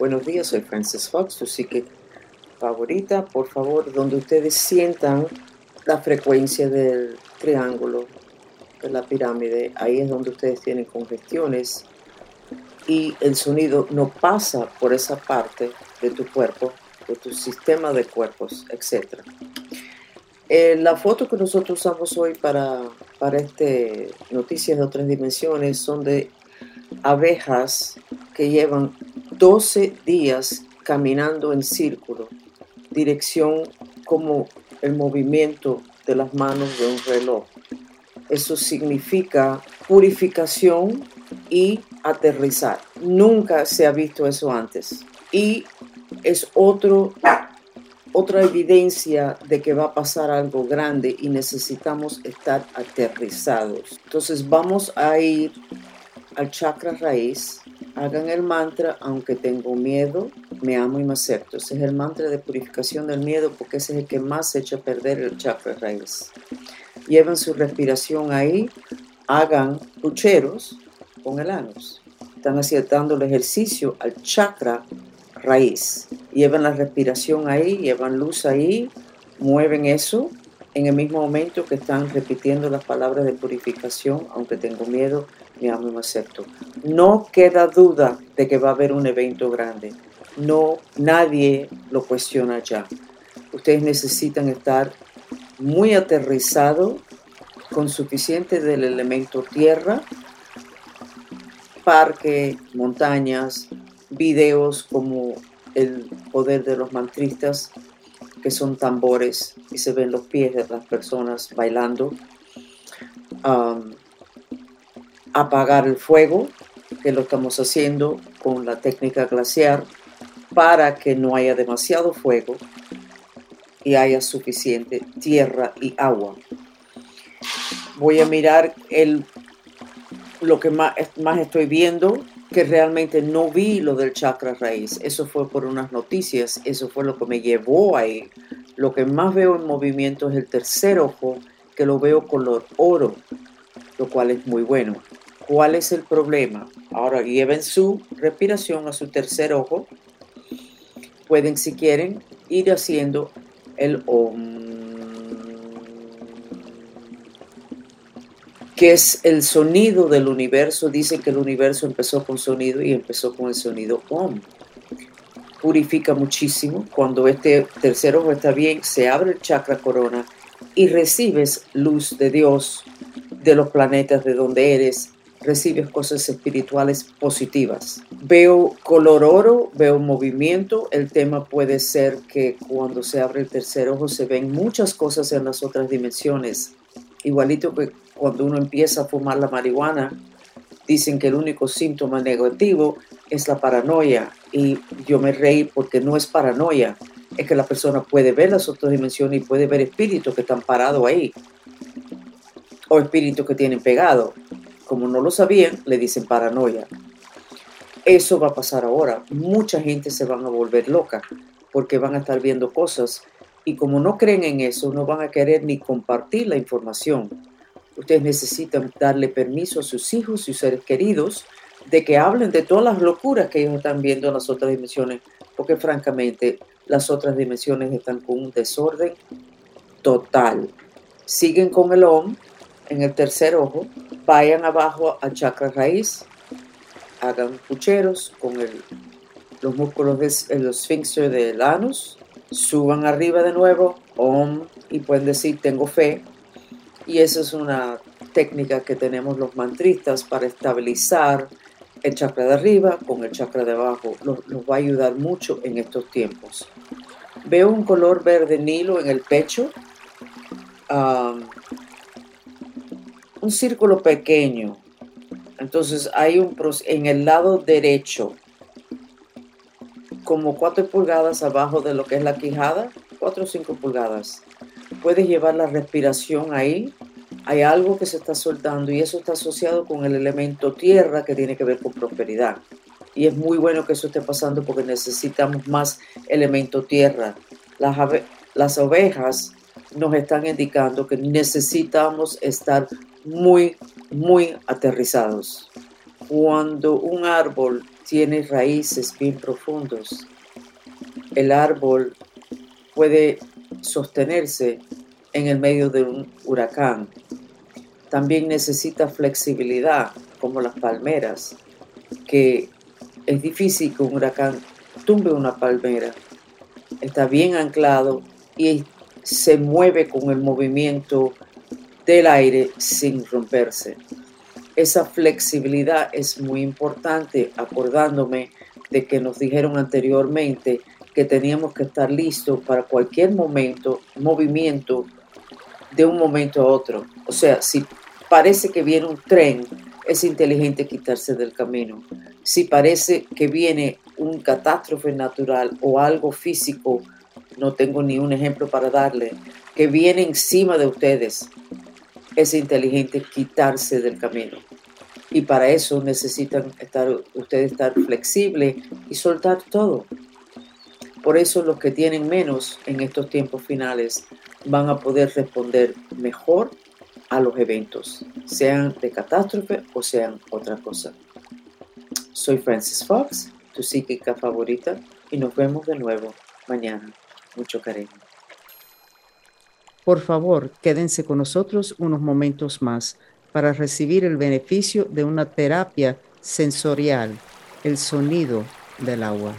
Buenos días, soy Francis Fox, tu psique favorita. Por favor, donde ustedes sientan la frecuencia del triángulo de la pirámide, ahí es donde ustedes tienen congestiones y el sonido no pasa por esa parte de tu cuerpo, de tu sistema de cuerpos, etc. Eh, la foto que nosotros usamos hoy para, para este Noticias de otras dimensiones son de abejas que llevan 12 días caminando en círculo, dirección como el movimiento de las manos de un reloj. Eso significa purificación y aterrizar. Nunca se ha visto eso antes. Y es otro, otra evidencia de que va a pasar algo grande y necesitamos estar aterrizados. Entonces vamos a ir al chakra raíz. Hagan el mantra, aunque tengo miedo, me amo y me acepto. Ese es el mantra de purificación del miedo porque ese es el que más echa a perder el chakra raíz. Lleven su respiración ahí, hagan pucheros con el anus. Están haciendo el ejercicio al chakra raíz. Llevan la respiración ahí, llevan luz ahí, mueven eso en el mismo momento que están repitiendo las palabras de purificación, aunque tengo miedo, me amo y me acepto. No queda duda de que va a haber un evento grande. No, nadie lo cuestiona ya. Ustedes necesitan estar muy aterrizado con suficiente del elemento tierra, parque, montañas, videos como el poder de los mantristas, que son tambores y se ven los pies de las personas bailando. apagar el fuego, que lo estamos haciendo con la técnica glaciar, para que no haya demasiado fuego y haya suficiente tierra y agua. Voy a mirar el, lo que más, más estoy viendo, que realmente no vi lo del chakra raíz. Eso fue por unas noticias, eso fue lo que me llevó ahí. Lo que más veo en movimiento es el tercer ojo, que lo veo color oro, lo cual es muy bueno. ¿Cuál es el problema? Ahora lleven su respiración a su tercer ojo. Pueden, si quieren, ir haciendo el OM, que es el sonido del universo. Dice que el universo empezó con sonido y empezó con el sonido OM. Purifica muchísimo. Cuando este tercer ojo está bien, se abre el chakra corona y recibes luz de Dios, de los planetas de donde eres, recibes cosas espirituales positivas. Veo color oro, veo movimiento. El tema puede ser que cuando se abre el tercer ojo se ven muchas cosas en las otras dimensiones. Igualito que cuando uno empieza a fumar la marihuana, dicen que el único síntoma negativo es la paranoia. Y yo me reí porque no es paranoia, es que la persona puede ver las otras dimensiones y puede ver espíritus que están parados ahí. O espíritus que tienen pegado como no lo sabían, le dicen paranoia. Eso va a pasar ahora. Mucha gente se van a volver loca porque van a estar viendo cosas y como no creen en eso, no van a querer ni compartir la información. Ustedes necesitan darle permiso a sus hijos y seres queridos de que hablen de todas las locuras que ellos están viendo en las otras dimensiones, porque francamente las otras dimensiones están con un desorden total. Siguen con el OM en el tercer ojo, vayan abajo al chakra raíz, hagan pucheros con los músculos del esfínter del anus, suban arriba de nuevo, om, y pueden decir tengo fe. Y esa es una técnica que tenemos los mantristas para estabilizar el chakra de arriba con el chakra de abajo. Nos, va a ayudar mucho en estos tiempos. Veo un color verde nilo en el pecho un círculo pequeño. Entonces hay un en el lado derecho, como 4 pulgadas abajo de lo que es la quijada, 4 o 5 pulgadas. Puedes llevar la respiración ahí. Hay algo que se está soltando y eso está asociado con el elemento tierra que tiene que ver con prosperidad. Y es muy bueno que eso esté pasando porque necesitamos más elemento tierra. Las, las ovejas nos están indicando que necesitamos estar muy, muy aterrizados. Cuando un árbol tiene raíces bien profundos. El árbol puede sostenerse en el medio de un huracán. También necesita flexibilidad, como las palmeras, que es difícil que un huracán tumbe una palmera. Está bien anclado y se mueve con el movimiento del aire sin romperse. Esa flexibilidad es muy importante, acordándome de que nos dijeron anteriormente que teníamos que estar listos para cualquier momento, movimiento de un momento a otro. O sea, si parece que viene un tren, es inteligente quitarse del camino. Si parece que viene un catástrofe natural o algo físico, no tengo ni un ejemplo para darle, que viene encima de ustedes, es inteligente quitarse del camino. Y para eso necesitan estar, ustedes estar flexibles y soltar todo. Por eso los que tienen menos en estos tiempos finales van a poder responder mejor a los eventos, sean de catástrofe o sean otra cosa. Soy Francis Fox, tu psíquica favorita, y nos vemos de nuevo mañana. Mucho cariño. Por favor, quédense con nosotros unos momentos más para recibir el beneficio de una terapia sensorial, el sonido del agua.